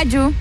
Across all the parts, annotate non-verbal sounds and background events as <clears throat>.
rádio.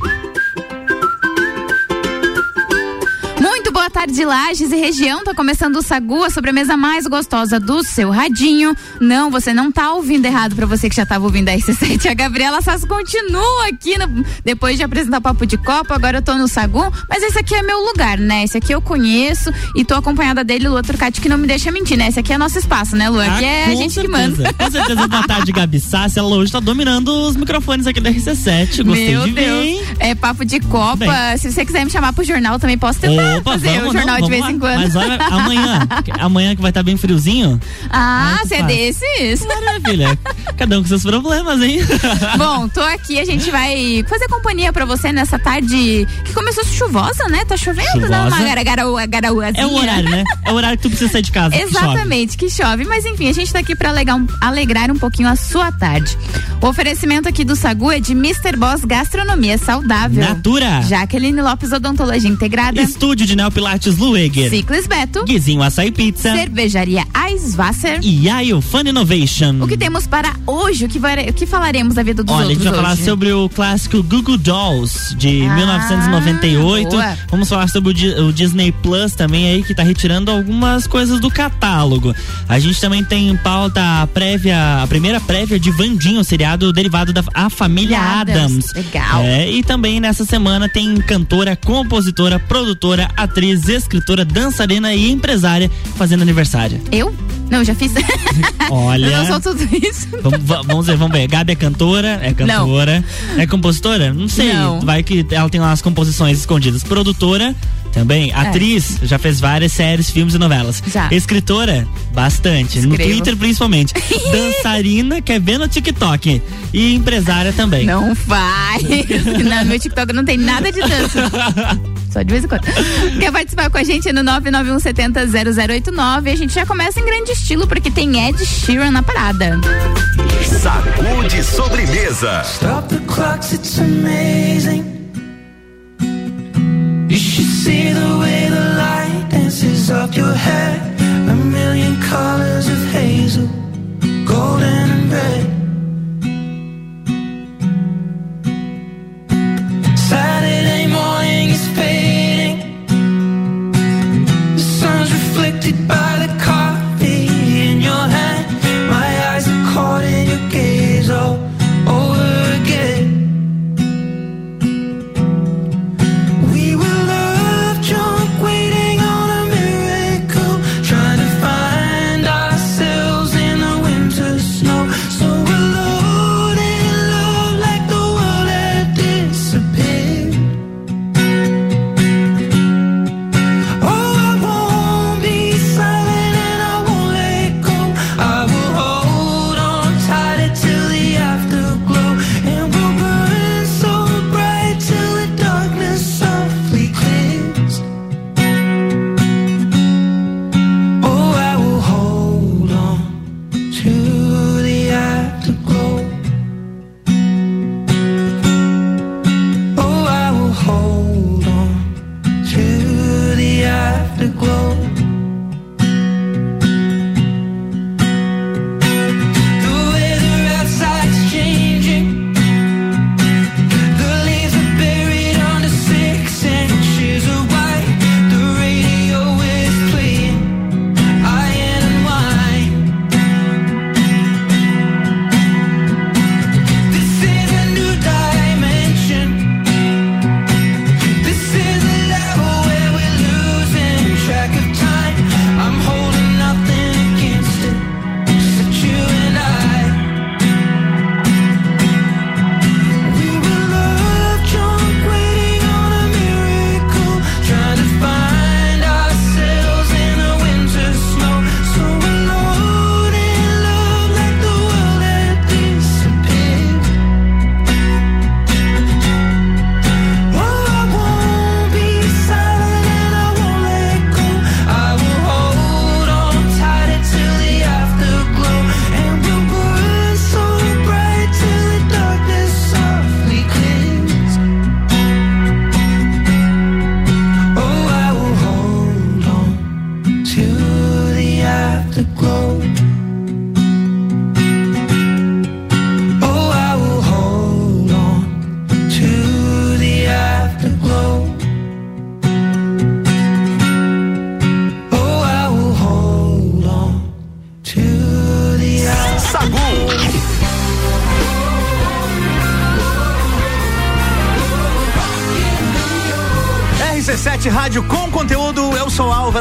Tarde, Lages e região. Tá começando o Sagu, a sobremesa mais gostosa do seu radinho. Não, você não tá ouvindo errado para você que já tava ouvindo a RC7. A Gabriela Sass continua aqui no, depois de apresentar o Papo de Copa. Agora eu tô no Sagu, mas esse aqui é meu lugar, né? Esse aqui eu conheço e tô acompanhada dele, Lua Turcati, que não me deixa mentir, né? Esse aqui é nosso espaço, né, Lua? Aqui ah, é a gente certeza. que manda. Com certeza, boa tarde, Gabi Sassi. Ela hoje tá dominando os microfones aqui da RC7. Gostei Meu de Deus. É papo de Copa. Bem. Se você quiser me chamar pro jornal, também posso tentar Opa, fazer o jornal não, de vez vamos em lá. quando. Mas olha, amanhã, amanhã que vai estar bem friozinho. Ah, Ai, você é desses? Maravilha. Cada um com seus problemas, hein? <laughs> Bom, tô aqui, a gente vai fazer companhia pra você nessa tarde que começou chuvosa, né? Tá chovendo, né? Uma Chuvosa. gara- gara- garauazinha. É o horário, né? É o horário que tu precisa sair de casa. que chove. Exatamente, que chove. Mas enfim, a gente tá aqui pra alegar um- alegrar um pouquinho a sua tarde. O oferecimento aqui do Sagu é de Mr. Boss Gastronomia Saudável. Natura. Jaqueline Lopes Odontologia Integrada. Estúdio de Neopilates Lueger. Ciclis Beto. Guizinho Açaí Pizza. Cervejaria Eiswasser. E Ayo Fun Innovation. O que temos para hoje? O que, vai- o que falaremos da vida dos Olha, a outros gente vai falar hoje? sobre o clássico Google Dolls de Ah, 1998. boa. Vamos falar sobre o, o Disney Plus também aí que tá retirando algumas coisas do catálogo. A gente também tem em pauta a prévia, a primeira prévia de Vandinho, o seriado derivado da A Família Adams. Adams. Legal. É, e também nessa semana tem cantora, compositora, produtora, atriz, escritora, dançarina e empresária fazendo aniversário. Eu? Não, já fiz. <laughs> Olha. Eu não sou tudo isso. Vamos, va- vamos ver, vamos ver. Gabi é cantora, é cantora. É compositora? Não sei. Não. Vai que ela tem umas composições escondidas. Produtora, também. Atriz, já fez várias séries, filmes e novelas. Já. Escritora, bastante. No Escrevo. Twitter, principalmente. <laughs> Dançarina, quer ver no TikTok. E empresária também. Não faz. <laughs> Não, meu TikTok não tem nada de dança. <laughs> Só de vez em quando. Quer participar com a gente no 991700089? A gente já começa em grande estilo, porque tem Ed Sheeran na parada. Sacude sobremesa. Stop the clocks, it's amazing. Should see the way the light dances up your hair. A million colors of hazel, golden and red. Saturday morning is fading. The sun's reflected by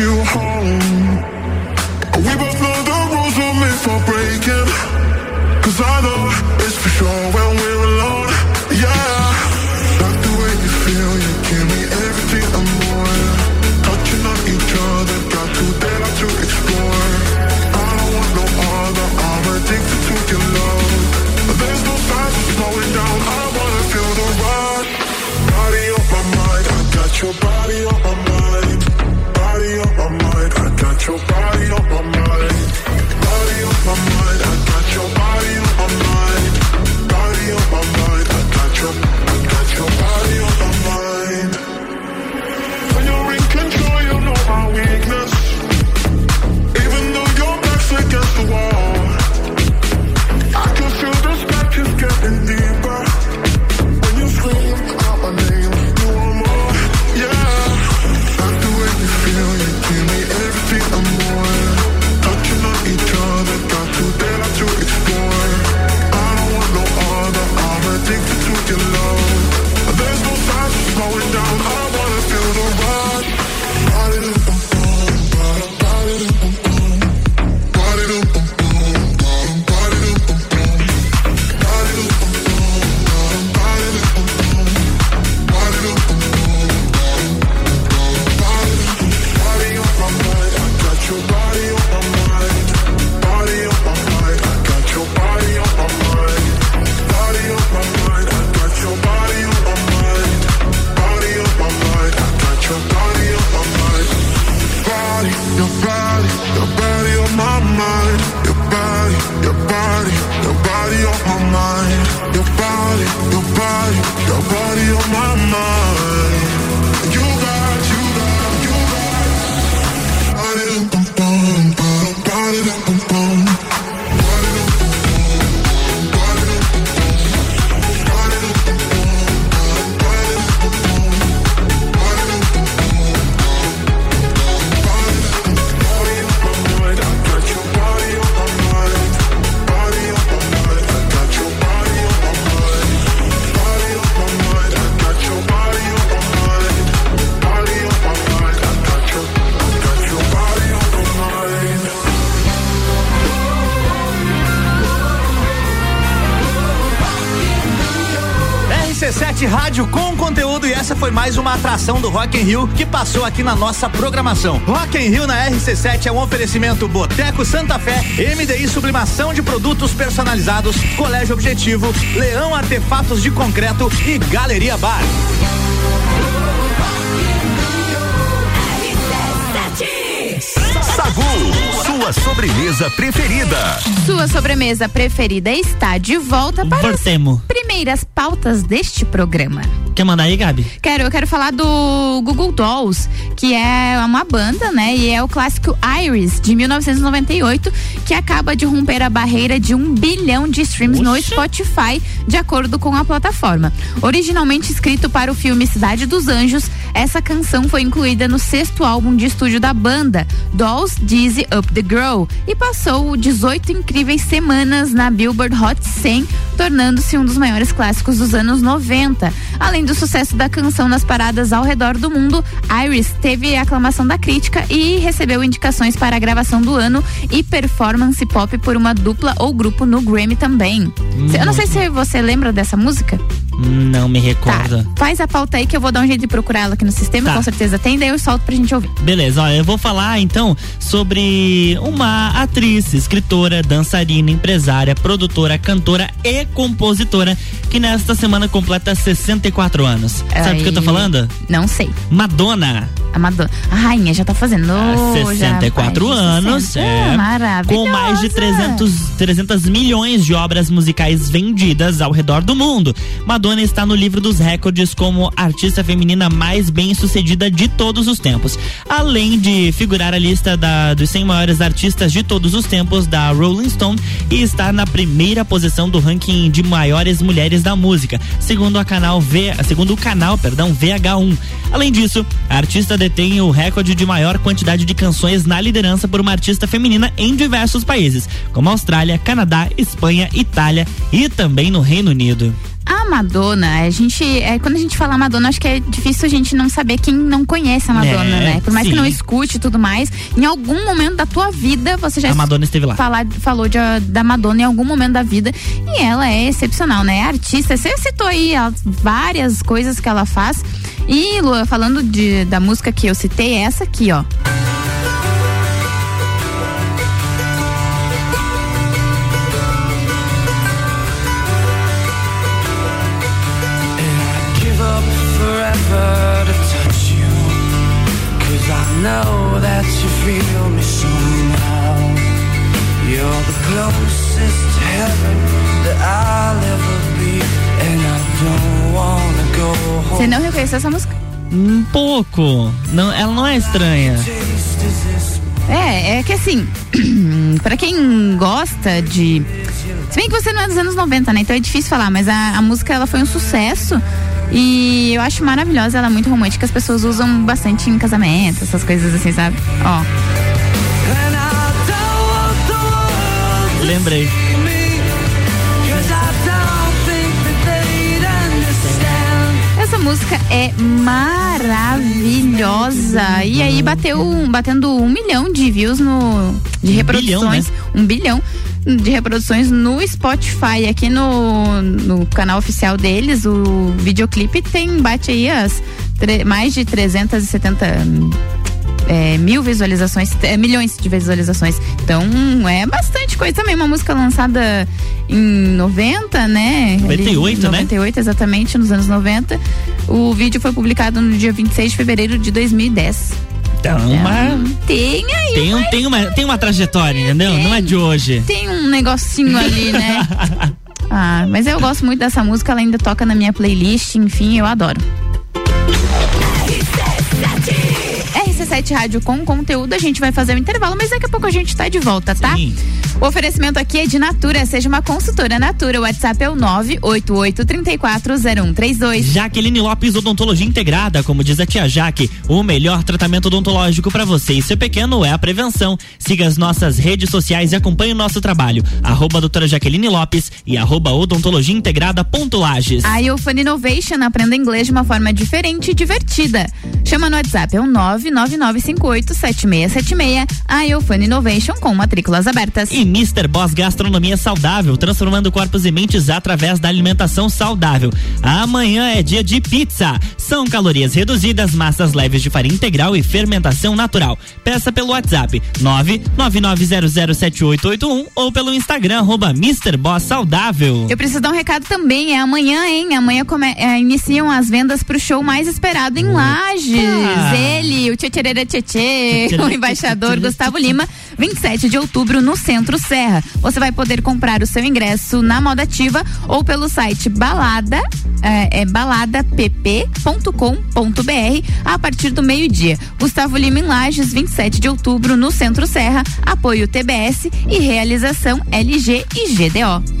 You home. Mais uma atração do Rock in Rio que passou aqui na nossa programação. Rock in Rio na RC7 é um oferecimento Boteco Santa Fé, MDI Sublimação de Produtos Personalizados, Colégio Objetivo, Leão Artefatos de Concreto e Galeria Bar. Sagu, sua sobremesa preferida. Sua sobremesa preferida está de volta para as primeiras pautas deste programa. Quer mandar aí, Gabi? Quero, eu quero falar do Google Dolls, que é uma banda, né? E é o clássico Iris, de 1998, que acaba de romper a barreira de um bilhão de streams no Oxe. Spotify, de acordo com a plataforma. Originalmente escrito para o filme Cidade dos Anjos, essa canção foi incluída no sexto álbum de estúdio da banda, Dolls Dizzy Up the Girl, e passou 18 incríveis semanas na Billboard Hot 100, tornando-se um dos maiores clássicos dos anos 90. Além do sucesso da canção nas paradas ao redor do mundo, Iris teve aclamação da crítica e recebeu indicações para a gravação do ano e performance pop por uma dupla ou grupo no Grammy também. Eu não sei se você lembra dessa música. Não me Tá, recordo. faz a pauta aí que eu vou dar um jeito de procurar ela aqui no sistema, Tá. com certeza tem, daí eu solto pra gente ouvir. Beleza, ó, eu vou falar então sobre uma atriz, escritora, dançarina, empresária, produtora, cantora e compositora que nesta semana completa 64 anos. Sabe do que eu tô falando? Não sei. Madonna. A Madonna. A rainha já tá fazendo. Há já 64 faz anos, 60. é, Maravilhosa. com mais de 300, 300 milhões de obras musicais vendidas ao redor do mundo. Madonna está no livro dos recordes como artista feminina mais bem sucedida de todos os tempos. Além de figurar a lista da- dos 100 maiores artistas de todos os tempos da Rolling Stone e estar na primeira posição do ranking de maiores mulheres da música, segundo a canal V, segundo o canal, perdão, VH1. Além disso, a artista detém o recorde de maior quantidade de canções na liderança por uma artista feminina em diversos países, como Austrália, Canadá, Espanha, Itália e também no Reino Unido. A Madonna, a gente. É, quando a gente fala Madonna, acho que é difícil a gente não saber quem não conhece a Madonna, É, né? Por mais sim. que não escute e tudo mais, em algum momento da tua vida você já A Madonna esteve lá. falar, falou de, da Madonna em algum momento da vida e ela é excepcional, né? É artista, você citou aí ó, várias coisas que ela faz. E, Lua, falando de, da música que eu citei, é essa aqui, ó. Know that you feel me somehow. You're the closest to heaven that I'll ever be. And I don't wanna go Você home. não reconheceu essa música? Um pouco. Não, ela não é estranha. É, é que assim, <clears throat> pra quem gosta de. Se bem que você não é dos anos 90, né? Então é difícil falar, mas a, a música ela foi um sucesso. E eu acho maravilhosa, ela é muito romântica, as pessoas usam bastante em casamento, essas coisas assim, sabe? Ó. Lembrei. Essa música é maravilhosa. E aí bateu um- batendo um milhão de views no. de Um reproduções. bilhão, Um bilhão de reproduções no Spotify. Aqui no, no canal oficial deles, o videoclipe tem. bate aí as mais de 370 é, mil visualizações, é, milhões de visualizações. Então é bastante coisa também. Uma música lançada em 90, né? Ali, 98, né? 98, exatamente, nos anos 90. O vídeo foi publicado no dia 26 de fevereiro de 2010. Então, mas Tem aí, tem, um, tem, uma, tem uma trajetória, entendeu? Não é de hoje. tem um negocinho ali, né? <laughs> Ah, mas eu gosto muito dessa música, ela ainda toca na minha playlist, enfim, eu adoro. RC7 Rádio com conteúdo, a gente vai fazer o intervalo, mas daqui a pouco a gente tá de volta, tá? Sim. O oferecimento aqui é de Natura, seja uma consultora Natura, o WhatsApp é o 988340132. Jaqueline Lopes Odontologia Integrada, como diz a tia Jaque, o melhor tratamento odontológico para você e seu pequeno é a prevenção. Siga as nossas redes sociais e acompanhe o nosso trabalho. Arroba doutora Jaqueline Lopes e arroba odontologia integrada ponto Lages. A Iofan Innovation aprenda inglês de uma forma diferente e divertida. Chama no WhatsApp, é o 999587676. A Iofan Innovation com matrículas abertas. E Mr. Boss Gastronomia Saudável, transformando corpos e mentes através da alimentação saudável. Amanhã é dia de pizza. São calorias reduzidas, massas leves de farinha integral e fermentação natural. Peça pelo WhatsApp 999007881 ou pelo Instagram arroba Mr. Boss Saudável. Eu preciso dar um recado também, é amanhã, hein? Amanhã come- é, iniciam as vendas pro show mais esperado em Lages. Ele, o Tchetcherera Tchetchê, o embaixador Gustavo Lima, 27 de outubro no Centro Serra. Você vai poder comprar o seu ingresso na Moda Ativa ou pelo site balada, é, é baladapp.com.br a partir do meio-dia. Gustavo Lima em Lages, 27 de outubro no Centro Serra, apoio TBS e realização LG e GDO.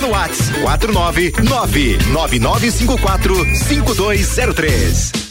WhatsApp 49999545203.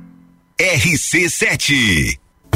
RC7.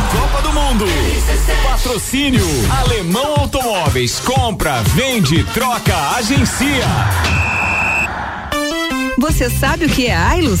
Copa do Mundo. Patrocínio Alemão Automóveis. Compra, vende, troca, agencia. Você sabe o que é Ailus?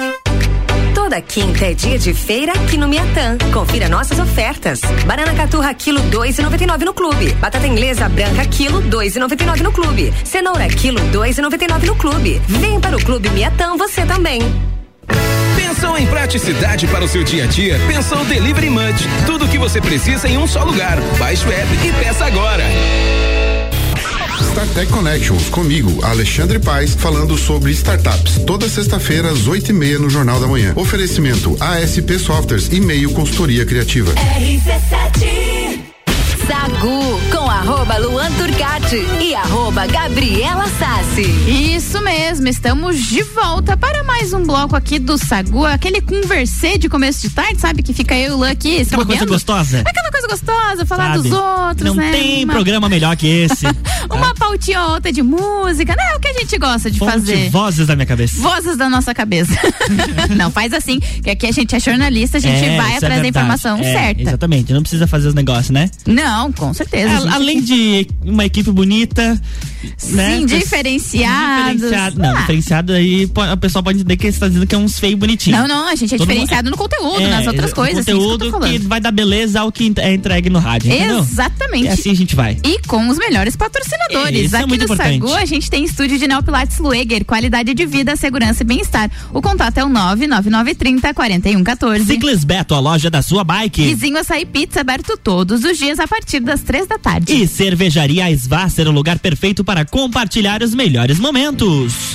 Toda quinta é dia de feira aqui no Miatã. Confira nossas ofertas. Banana caturra quilo 2,99 no clube. Batata inglesa branca quilo 2,99 no clube. Cenoura quilo 2,99 no clube. Vem para o clube Miatã você também. Pensou em praticidade para o seu dia a dia? Pensou Delivery Munch. Tudo o que você precisa em um só lugar. Baixe o app e peça agora. StarTech Connections, comigo, Alexandre Paes, falando sobre startups. Toda sexta-feira, às oito e meia, no Jornal da Manhã. Oferecimento ASP Softwares e meio consultoria criativa. RC7 Sagu arroba Luan Turcati e arroba Gabriela Sassi. Isso mesmo, estamos de volta para mais um bloco aqui do Sagu, aquele conversê de começo de tarde, sabe? Que fica eu e o Luan aqui Aquela coisa gostosa. Aquela coisa gostosa, falar sabe? dos outros, Não né? tem Uma- programa melhor que esse. <laughs> Uma pautinha ou outra de música, né? É o que a gente gosta de Fonte fazer. vozes da minha cabeça. Vozes da nossa cabeça. <laughs> Não, faz assim, que aqui a gente é jornalista, a gente É, vai isso é atrás da informação É, certa. Exatamente, não precisa fazer os negócios, né? Não, com certeza. A- a gente- além de uma equipe bonita, né? Sim, diferenciados. Diferenciado. Não, Ah. diferenciado aí a pessoa pode entender que você está dizendo que é uns feios bonitinhos. Não, não, a gente é Todo mundo- diferenciado no conteúdo, É, nas outras o coisas. assim, que tô Conteúdo falando. que, vai dar beleza ao que é entregue no rádio? Exatamente. É assim a gente vai. E com os melhores patrocinadores. É, isso é Aqui muito no importante. Sagu, a gente tem estúdio de Neopilates Lueger, qualidade de vida, segurança e bem-estar. O contato é o 99930 4114. Ciclis Beto, a loja da sua bike. Vizinho Açaí Pizza, aberto todos os dias a partir das três da tarde. E Cervejaria Svasser, o lugar perfeito para compartilhar os melhores momentos.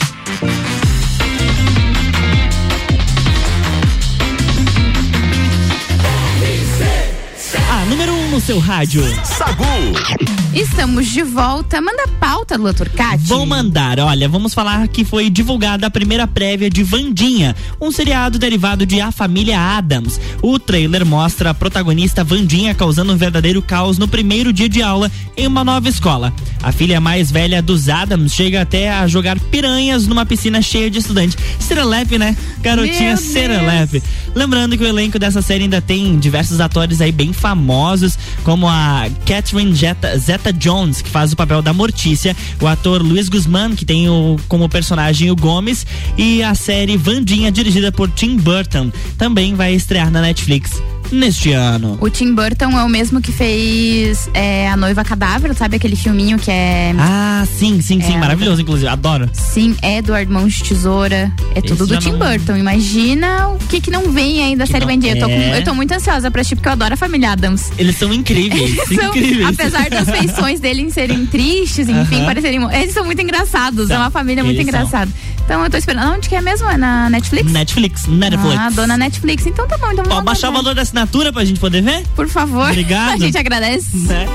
A número 1 um no seu rádio. Sagu. Estamos de volta. Manda pauta, Lua Turcati. Vou mandar, olha, vamos falar que foi divulgada a primeira prévia de Vandinha, um seriado derivado de A Família Adams. O trailer mostra a protagonista Vandinha causando um verdadeiro caos no primeiro dia de aula em uma nova escola. A filha mais velha dos Adams chega até a jogar piranhas numa piscina cheia de estudantes. Serelepe, né? Garotinha Serelepe. Lembrando que o elenco dessa série ainda tem diversos atores aí bem famosos, como a Catherine Zeta, Zeta Jones, que faz o papel da Mortícia, o ator Luiz Guzmán, que tem o, como personagem o Gomes, e a série Vandinha, dirigida por Tim Burton, também vai estrear na Netflix neste ano. O Tim Burton é o mesmo que fez é, A Noiva Cadáver, sabe aquele filminho que é. Ah, sim, sim, sim, É, maravilhoso, inclusive, adoro. Sim, Edward Mãos de Tesoura. É tudo Esse do Tim não- Burton. Imagina o que que não vem ainda da série não-. Eu, tô com- é. eu tô muito ansiosa pra assistir porque eu adoro a família Adams. Eles são incríveis, São- incríveis. apesar das feições deles serem tristes, enfim, Aham. parecerem. Eles são muito engraçados. é São, uma família muito eles são. engraçada. Então eu tô esperando. Onde que é mesmo? É na Netflix? Netflix, Netflix. Ah, dona Netflix. Então tá bom. Então Ó, vamos baixar o lá. valor da assinatura pra gente poder ver? Por favor. <laughs> Obrigado. A gente agradece. Né?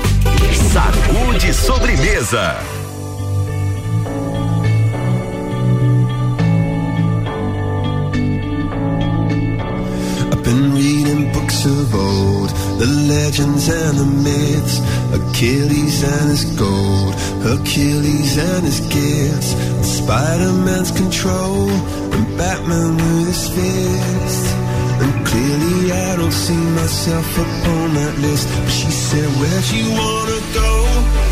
Sacude sobremesa. I've been reading books of old, the legends and the myths, Achilles and his gold, Hercules and his gifts, Spider-Man's control, and Batman with his fist. Clearly I don't see myself upon that list. But she said, Where'd you wanna go?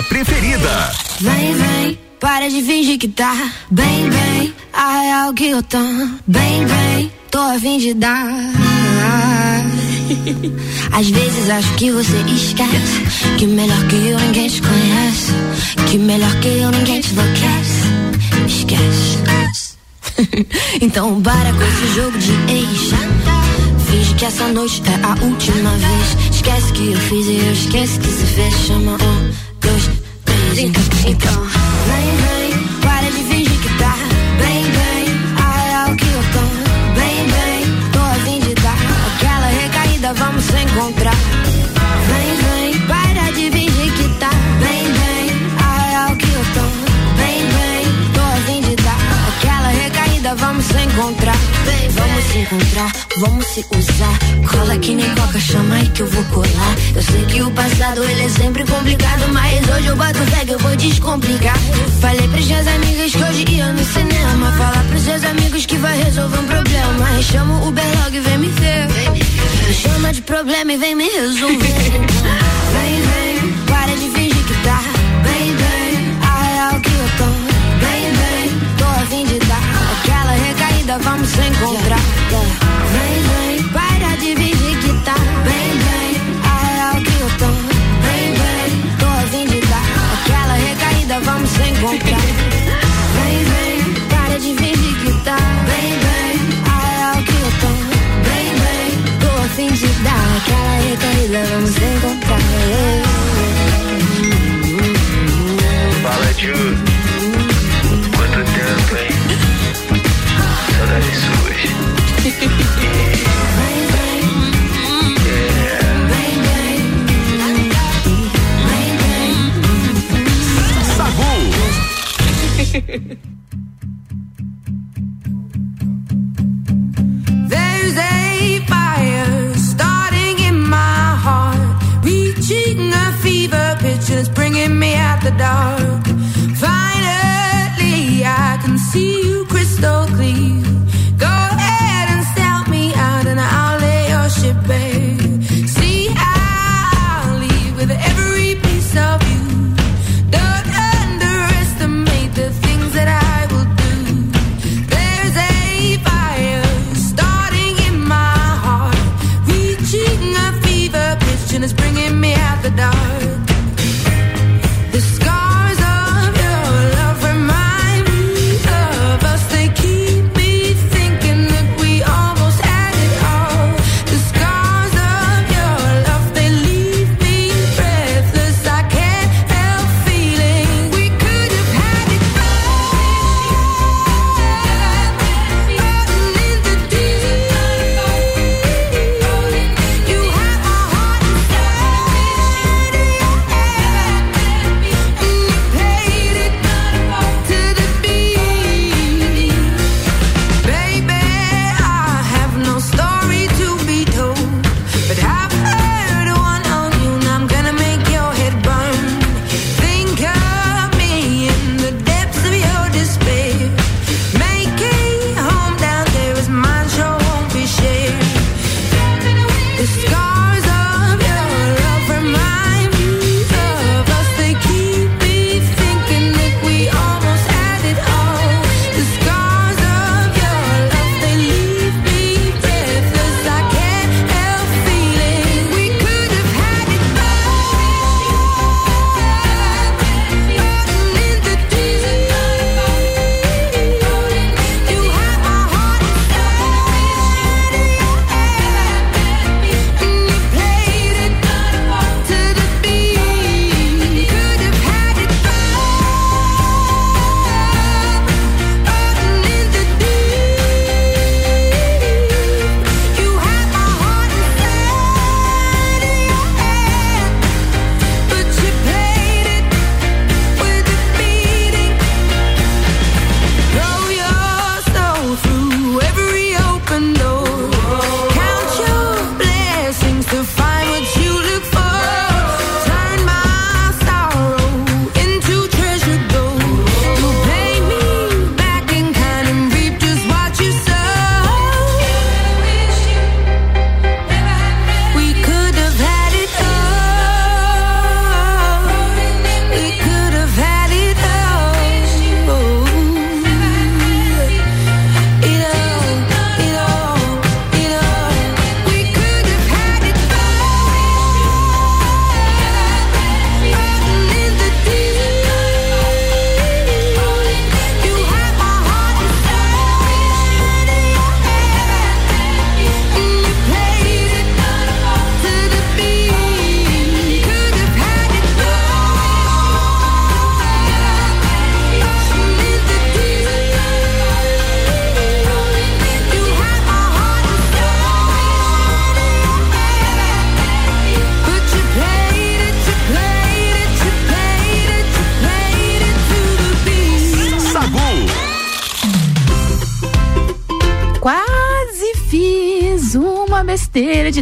Preferida. Vem, vem, para de fingir que tá bem, bem. A real que eu tô bem, bem. Tô a fim de dar. <laughs> Às vezes acho que você esquece que melhor que eu ninguém te conhece. Que melhor que eu ninguém te enlouquece. Esquece. <laughs> então para com esse jogo de ex. Finge que essa noite é a última vez. Esquece que eu fiz e eu esqueço que se fez. Chama um, dois, três. Então, então vem, vem, para de fingir que tá bem, bem. A real que eu tô bem, bem. Tô a fim de dar aquela recaída, vamos se encontrar. Vem, vem, para de fingir que tá bem, bem. A real que eu tô bem, bem. Tô a fim de dar aquela recaída, vamos se encontrar. Vem, vamos se encontrar, vamos se usar. Cola que nem coca, chama aí que eu vou colar. Eu sei que o passado ele é sempre complicado, mas hoje eu boto fé que eu vou descomplicar. Falei pras minhas amigas que hoje ia no cinema. Falar pros seus amigos que vai resolver um problema. Chama o Uberlog e vem me ver. Chama de problema e vem me resolver. Vem, vem, para de fingir que tá bem, bem. A real que eu tô bem, bem. Tô a fim de dar aquela recaída, vamos se encontrar. Vem,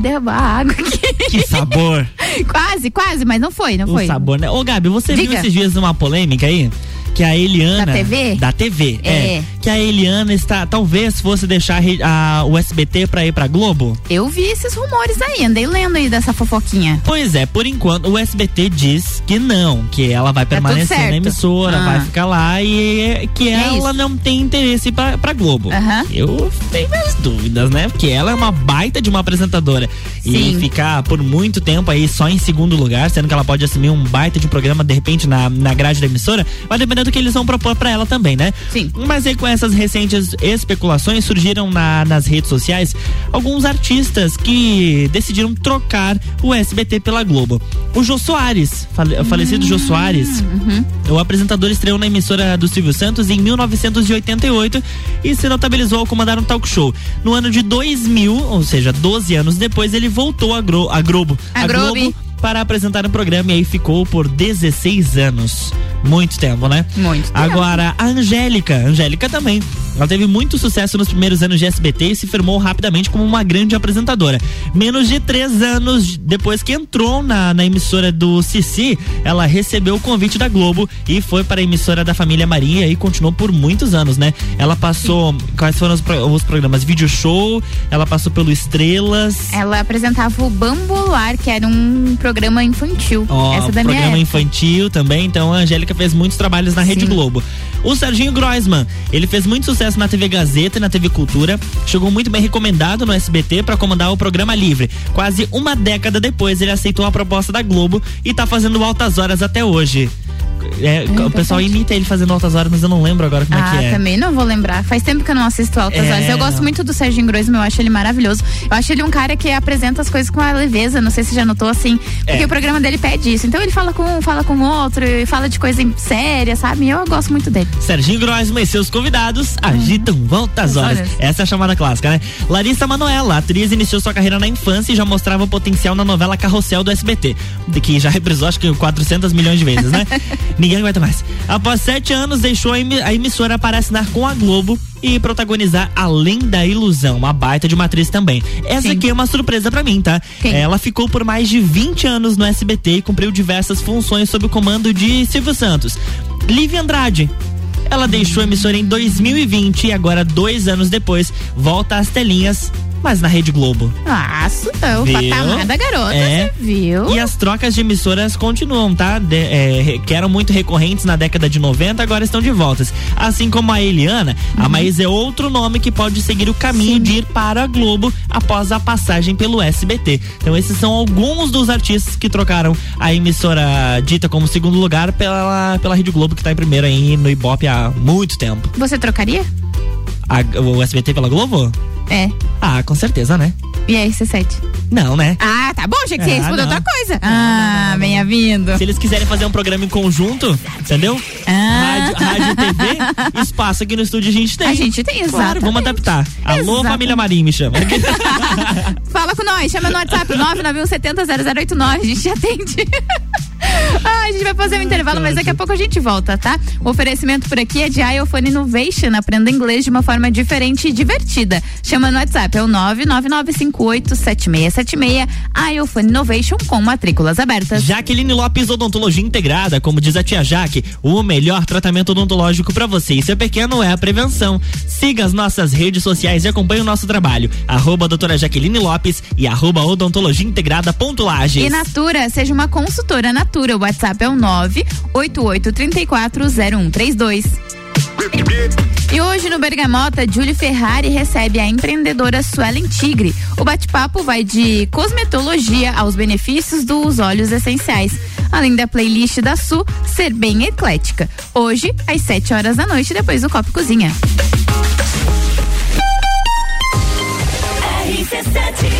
de derrubar água aqui. Que sabor. <laughs> quase, quase, mas não foi, não o foi. sabor, né? Ô, Gabi, você viu Diga. esses dias uma polêmica aí? Que a Eliana. Da TV? Da TV, é. É. Que a Eliana está. Talvez fosse deixar a o SBT pra ir pra Globo. Eu vi esses rumores aí, andei lendo aí dessa fofoquinha. Pois é, por enquanto o SBT diz que não, que ela vai Tá permanecer na emissora, Ah. vai ficar lá e que É ela isso. não tem interesse pra, pra Globo. Eu tenho minhas dúvidas, né? Porque ela é uma baita de uma apresentadora. Sim. E ficar por muito tempo aí só em segundo lugar, sendo que ela pode assumir um baita de programa de repente na, na grade da emissora, vai depender do que eles vão propor pra ela também, né? Sim. Mas aí com essas recentes especulações surgiram na- nas redes sociais alguns artistas que decidiram trocar o SBT pela Globo. O Jô Soares, fale- o falecido Jô Soares, o apresentador estreou na emissora do Silvio Santos em 1988 e se notabilizou ao comandar um talk show. No ano de 2000, ou seja, 12 anos depois, ele voltou à Gro- à Globo. A à Globo. Para apresentar um programa e aí ficou por 16 anos. Muito tempo, né? Muito Agora, a Angélica. Angélica também. Ela teve muito sucesso nos primeiros anos de SBT e se firmou rapidamente como uma grande apresentadora. Menos de três anos depois que entrou na, na emissora do Cici, ela recebeu o convite da Globo e foi para a emissora da família Maria e continuou por muitos anos, né? Ela passou. Quais foram os, os programas? Video Show, ela passou pelo Estrelas. Ela apresentava o Bambolar, que era um programa infantil. Ó, Essa da minha programa época. infantil também, então a Angélica fez muitos trabalhos na Rede Globo. O Serginho Groisman, ele fez muito sucesso na TV Gazeta e na TV Cultura, chegou muito bem recomendado no SBT para comandar o programa Livre. Quase uma década depois, ele aceitou a proposta da Globo e tá fazendo altas horas até hoje. É, o pessoal imita ele fazendo altas horas, mas eu não lembro agora como ah, é que é. também não vou lembrar. Faz tempo que eu não assisto Altas É, Horas. Eu gosto muito do Serginho Groisman, eu acho ele maravilhoso. Eu acho ele um cara que apresenta as coisas com a leveza, não sei se já notou assim, porque É. o programa dele pede isso. Então ele fala com um, fala com o outro, e fala de coisa séria, sabe? Eu gosto muito dele. Serginho Groisman e seus convidados agitam altas horas. Horas. Essa é a chamada clássica, né? Larissa Manoela, atriz, iniciou sua carreira na infância e já mostrava potencial na novela Carrossel do SBT, que já reprisou acho que 400 milhões de vezes, né? <laughs> Ninguém aguenta mais. Após sete anos, deixou a emi- a emissora para assinar com a Globo e protagonizar Além da Ilusão, uma baita de uma atriz também. Essa aqui é uma surpresa pra mim, tá? Ela ficou por mais de 20 anos no SBT e cumpriu diversas funções sob o comando de Silvio Santos. Lívia Andrade. Ela deixou a emissora em 2020 e agora, dois anos depois, volta às telinhas, mas na Rede Globo. Nossa, o Viu? patamar da garota, É. você viu? E as trocas de emissoras continuam, tá? De- é, que eram muito recorrentes na década de 90, agora estão de voltas. Assim como a Eliana, a Maísa é outro nome que pode seguir o caminho de ir para a Globo após a passagem pelo SBT. Então esses são alguns dos artistas que trocaram a emissora dita como segundo lugar pela, pela Rede Globo, que tá em primeiro aí no Ibope há muito tempo. Você trocaria? A- o SBT pela Globo? É. Ah, com certeza, né? E aí, C7? Não, né? Ah, tá bom, achei que você Ah, ia responder não. outra coisa. Ah, venha vindo. Se eles quiserem fazer um programa em conjunto, entendeu? Ah. Rádio, rádio TV, espaço aqui no estúdio a gente tem. A gente tem, Claro, exatamente. vamos adaptar. Alô, Exatamente. família Marim, me chama. <laughs> Fala com nós, chama no WhatsApp 991700089, a gente atende. <laughs> Ah, a gente vai fazer um intervalo, mas daqui a pouco a gente volta, tá? O oferecimento por aqui é de iPhone Innovation. Aprenda inglês de uma forma diferente e divertida. Chama no WhatsApp, é o 999587676. iPhone Innovation com matrículas abertas. Jaqueline Lopes Odontologia Integrada, como diz a tia Jaque, o melhor tratamento odontológico para você e seu pequeno é a prevenção. Siga as nossas redes sociais e acompanhe o nosso trabalho. Arroba doutora Jaqueline Lopes e arroba odontologia integrada ponto Lages. E Natura, seja uma consultora Natura. O WhatsApp é o 988340132. E hoje no Bergamota, Julie Ferrari recebe a empreendedora Suelen Tigre. O bate-papo vai de cosmetologia aos benefícios dos óleos essenciais, além da playlist da Su ser bem eclética. Hoje, às 7 horas da noite, depois do Copo Cozinha. De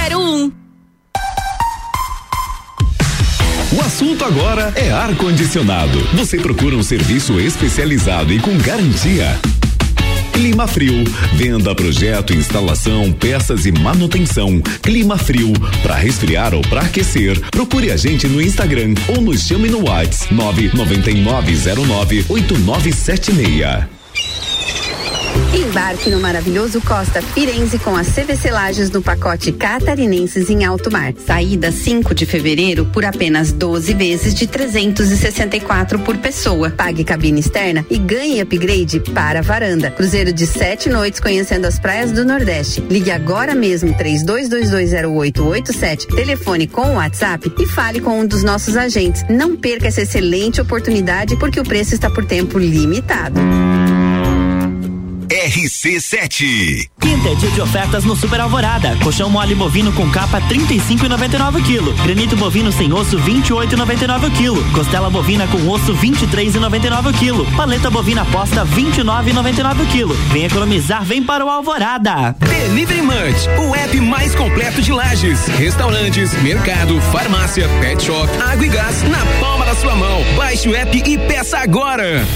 O assunto agora é ar-condicionado. Você procura um serviço especializado e com garantia. Clima Frio, venda, projeto, instalação, peças e manutenção. Clima Frio, para resfriar ou para aquecer. Procure a gente no Instagram ou nos chame no WhatsApp 999098976. Embarque no maravilhoso Costa Firenze com as CVC Lages no pacote Catarinenses em Alto Mar. Saída 5 de fevereiro por apenas 12 vezes de 364 por pessoa. Pague cabine externa e ganhe upgrade para a varanda. Cruzeiro de sete noites conhecendo as praias do Nordeste. Ligue agora mesmo 32220887, telefone com o WhatsApp e fale com um dos nossos agentes. Não perca essa excelente oportunidade porque o preço está por tempo limitado. RC7. Quinta é dia de ofertas no Super Alvorada. Colchão mole bovino com capa 35,99 kg. Granito bovino sem osso 28,99 kg. Costela bovina com osso 23,99 kg. Paleta bovina posta 29,99 kg. Vem economizar, vem para o Alvorada. Delivery Munch, o app mais completo de lajes, restaurantes, mercado, farmácia, pet shop, água e gás na palma da sua mão. Baixe o app e peça agora.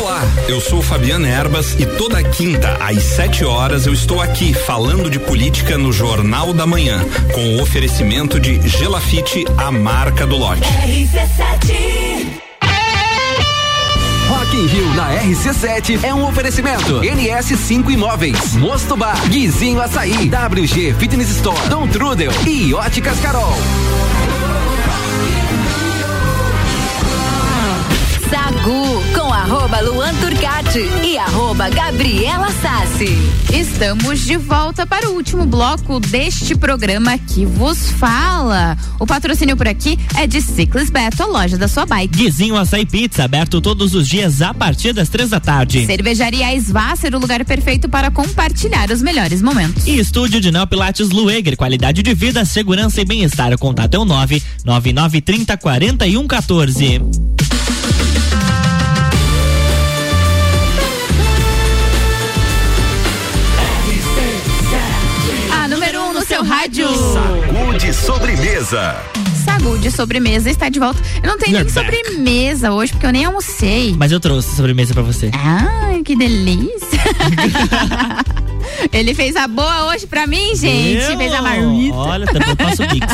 Olá, eu sou Fabiana Erbas e toda quinta às 7 horas eu estou aqui falando de política no Jornal da Manhã, com o oferecimento de Gelafite, a marca do lote. Rock in Rio na RC7 é um oferecimento. NS5 Imóveis, Mosto Bar, Guizinho Açaí, WG Fitness Store, Dom Trudel e Óticas Carol. Arroba Luan Turcati e arroba Gabriela Sassi. Estamos de volta para o último bloco deste programa que vos fala. O patrocínio por aqui é de Ciclis Beto, a loja da sua bike. Guizinho Açaí Pizza, aberto todos os dias a partir das três da tarde. Cervejaria Svasser, o lugar perfeito para compartilhar os melhores momentos. E estúdio de Neo Pilates Lueger, qualidade de vida, segurança e bem-estar. O contato é o nove nove nove trinta quarenta e um 14. Rádio. Sagu de sobremesa. Sagu de sobremesa está de volta. Eu não tenho nem You're back. sobremesa hoje, porque eu nem almocei. Mas eu trouxe sobremesa pra você. Ai, que delícia. <laughs> Ele fez a boa hoje pra mim, gente. Meu, Fez a marmita. Olha, também eu passo o Pix.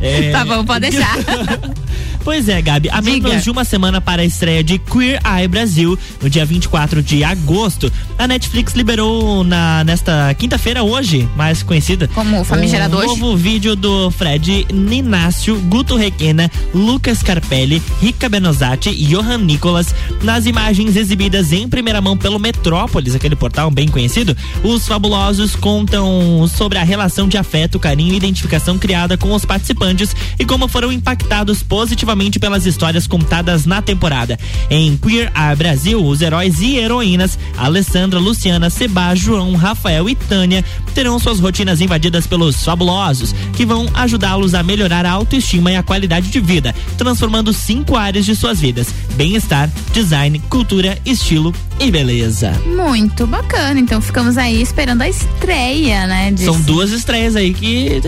É. <laughs> Tá bom, pode deixar. <laughs> Pois é, Gabi, a Diga. menos de uma semana para a estreia de Queer Eye Brasil, no dia 24 de agosto, a Netflix liberou na, nesta quinta-feira, hoje, mais conhecida, Como famigerado um hoje. novo vídeo do Fred Ninácio, Guto Requena, Lucas Carpelli, Rica Benozati e Johan Nicolas. Nas imagens exibidas em primeira mão pelo Metrópolis, aquele portal bem conhecido, os fabulosos contam sobre a relação de afeto, carinho e identificação criada com os participantes e como foram impactados positivamente pelas histórias contadas na temporada. Em Queer Eye Brasil, os heróis e heroínas Alessandra, Luciana, Seba, João, Rafael e Tânia terão suas rotinas invadidas pelos fabulosos, que vão ajudá-los a melhorar a autoestima e a qualidade de vida, transformando cinco áreas de suas vidas: bem-estar, design, cultura, estilo e beleza. Muito bacana. Então ficamos aí esperando a estreia, né? de- São duas estreias aí que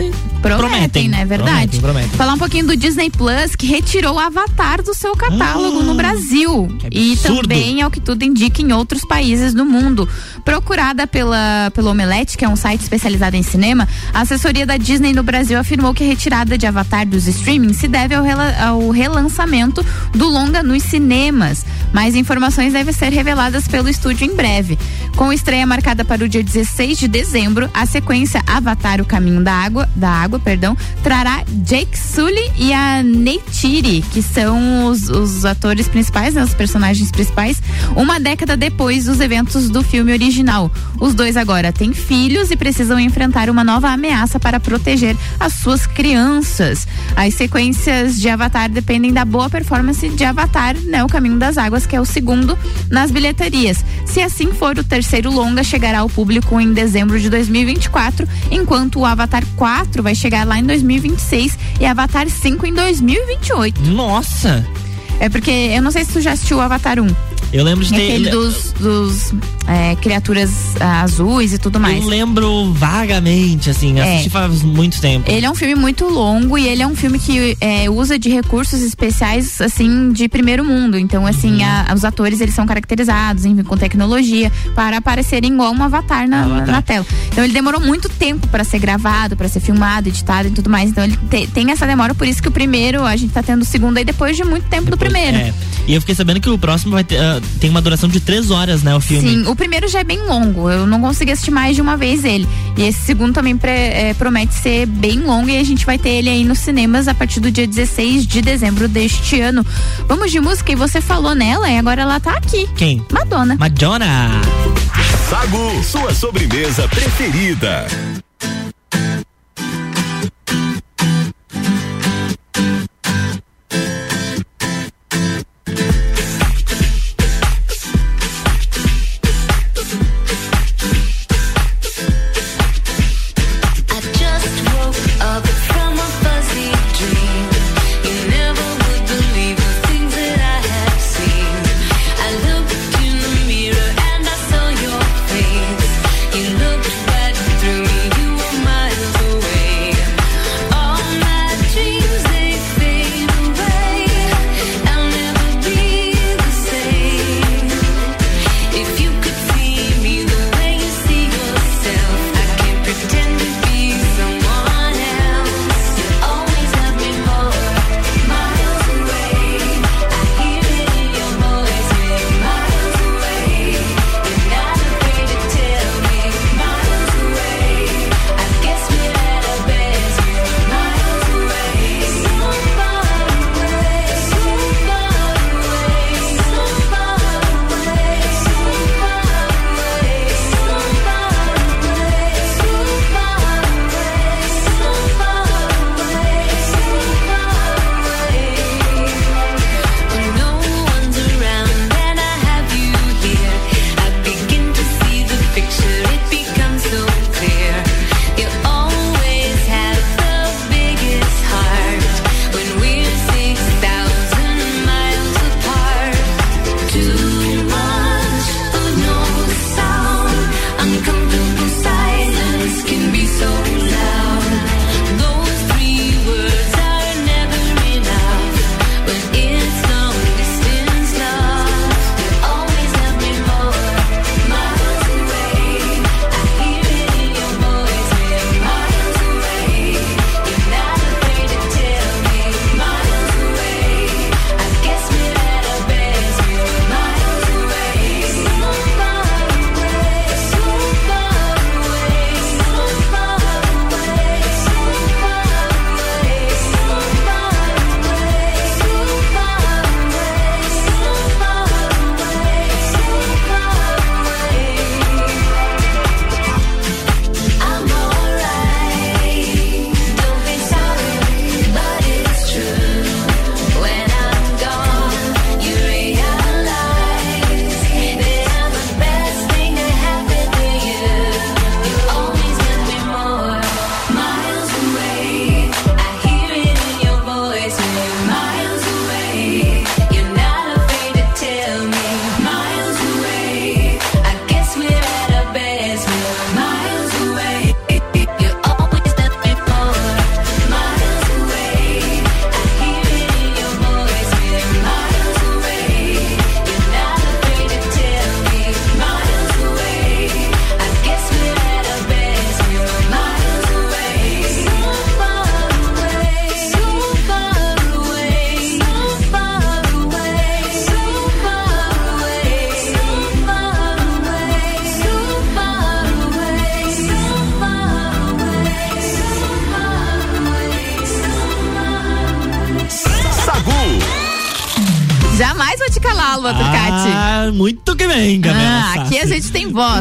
Prometem, prometem, né? Verdade. Prometem, prometem. Falar um pouquinho do Disney Plus, que retirou o Avatar do seu catálogo no Brasil. E também, ao que tudo indica, em outros países do mundo. Procurada pela, pelo Omelete, que é um site especializado em cinema, a assessoria da Disney no Brasil afirmou que a retirada de Avatar dos streaming se deve ao, rela- ao relançamento do longa nos cinemas. Mais informações devem ser reveladas pelo estúdio em breve. Com estreia marcada para o dia 16 de dezembro, a sequência Avatar o Caminho da Água, da Água, perdão, trará Jake Sully e a Neytiri, que são os, os atores principais, né, os personagens principais, uma década depois dos eventos do filme original. Os dois agora têm filhos e precisam enfrentar uma nova ameaça para proteger as suas crianças. As sequências de Avatar dependem da boa performance de Avatar, né, o Caminho das Águas, que é o segundo nas bilheterias. Se assim for, o terceiro longa chegará ao público em dezembro de 2024, enquanto o Avatar 4 vai chegar lá em 2026 e Avatar 5 em 2028. Nossa! É porque eu não sei se tu já assistiu o Avatar 1. Eu lembro de ter. Aquele dos, dos é, criaturas ah, azuis e tudo mais. Eu lembro vagamente, assim, É. assisti faz muito tempo. Ele é um filme muito longo e ele é um filme que é, usa de recursos especiais, assim, de primeiro mundo. Então, assim, a- os atores, eles são caracterizados, enfim, com tecnologia, para aparecerem igual um avatar na, na tela. Então, ele demorou muito tempo para ser gravado, para ser filmado, editado e tudo mais. Então, ele te- tem essa demora, por isso que o primeiro, a gente tá tendo o segundo aí depois de muito tempo do primeiro. É. E eu fiquei sabendo que o próximo vai ter, ah, tem uma duração de três horas, né, o filme. Sim, o primeiro já é bem longo. Eu não consegui assistir mais de uma vez ele. E esse segundo também pre- é, promete ser bem longo e a gente vai ter ele aí nos cinemas a partir do dia 16 de dezembro deste ano. Vamos de música e você falou nela e agora ela tá aqui. Quem? Madonna. Madonna. Sagu, sua sobremesa preferida.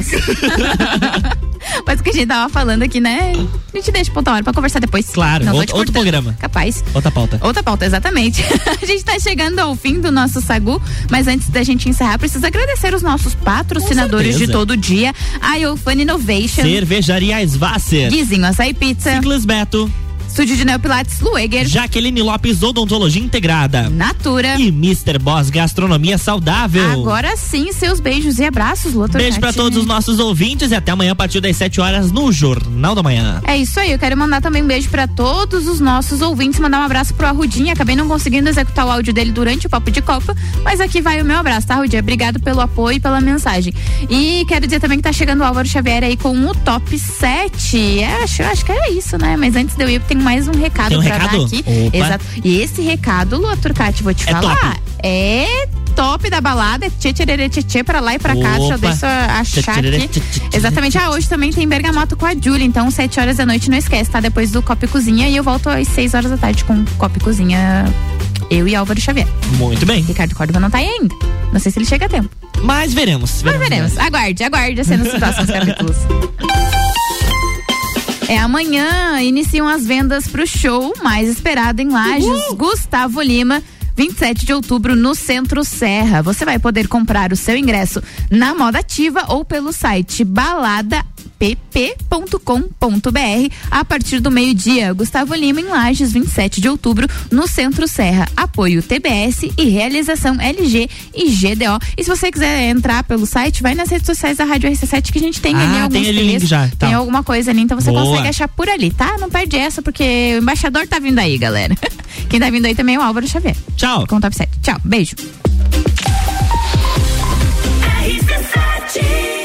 <laughs> Mas o que a gente tava falando aqui, né? A gente deixa pra outra hora pra conversar depois. Claro, Não outro, outro programa. Capaz. Outra pauta. Outra pauta, exatamente. <laughs> a gente tá chegando ao fim do nosso Sagu, mas antes da gente encerrar, preciso agradecer os nossos patrocinadores de todo dia. A Iofan Innovation. Cervejaria Svasser. Guizinho Açaí Pizza. Ciclis Beto. Estúdio de Neopilates Lueger. Jaqueline Lopes Odontologia Integrada. Natura. E Mr. Boss Gastronomia Saudável. Agora sim, seus beijos e abraços, Lua Beijo pra Turcati. todos os nossos ouvintes e até amanhã a partir das 7 horas no Jornal da Manhã. É isso aí, eu quero mandar também um beijo pra todos os nossos ouvintes, mandar um abraço pro Arrudinha. Acabei não conseguindo executar o áudio dele durante o Papo de Copa, mas aqui vai o meu abraço, tá, Arrudinha? Obrigado pelo apoio e pela mensagem. E quero dizer também que tá chegando o Álvaro Xavier aí com o top 7. É, acho, acho que era isso, né? Mas antes de eu ir, tem mais um recado um pra recado? dar aqui. Opa. Exato. E esse recado, Lua Turcati, vou te É falar, top. é top da balada, é tchê tchê tchê tchê pra lá e pra cá, deixa eu, Opa. deixa eu achar Tchê, aqui. Exatamente, ah, hoje também tem Bergamoto com a Julie, então 7 horas da noite, não esquece, tá? Depois do Copa e Cozinha e eu volto às 6 horas da tarde com Copa e Cozinha, eu e Álvaro Xavier. Muito bem. Ricardo Córdova não tá aí ainda, não sei se ele chega a tempo. Mas veremos. Mas veremos, aguarde, aguarde as cenas dos próximos capítulos. <laughs> É amanhã iniciam as vendas pro show mais esperado em Lages, Gustavo Lima. 27 de outubro no Centro Serra. Você vai poder comprar o seu ingresso na Moda Ativa ou pelo site app.com.br a partir do meio-dia. Gustavo Lima em Lages, 27 de outubro, no Centro Serra. Apoio TBS e realização LG e GDO. E se você quiser entrar pelo site, vai nas redes sociais da Rádio RC7 que a gente tem ah, ali alguns tem ali já, tá. Tem alguma coisa ali, então você Boa. consegue achar por ali, tá? Não perde essa porque o embaixador tá vindo aí, galera. <laughs> Quem tá vindo aí também é o Álvaro Xavier. Tchau. Com o Top 7. Tchau. Beijo. RC7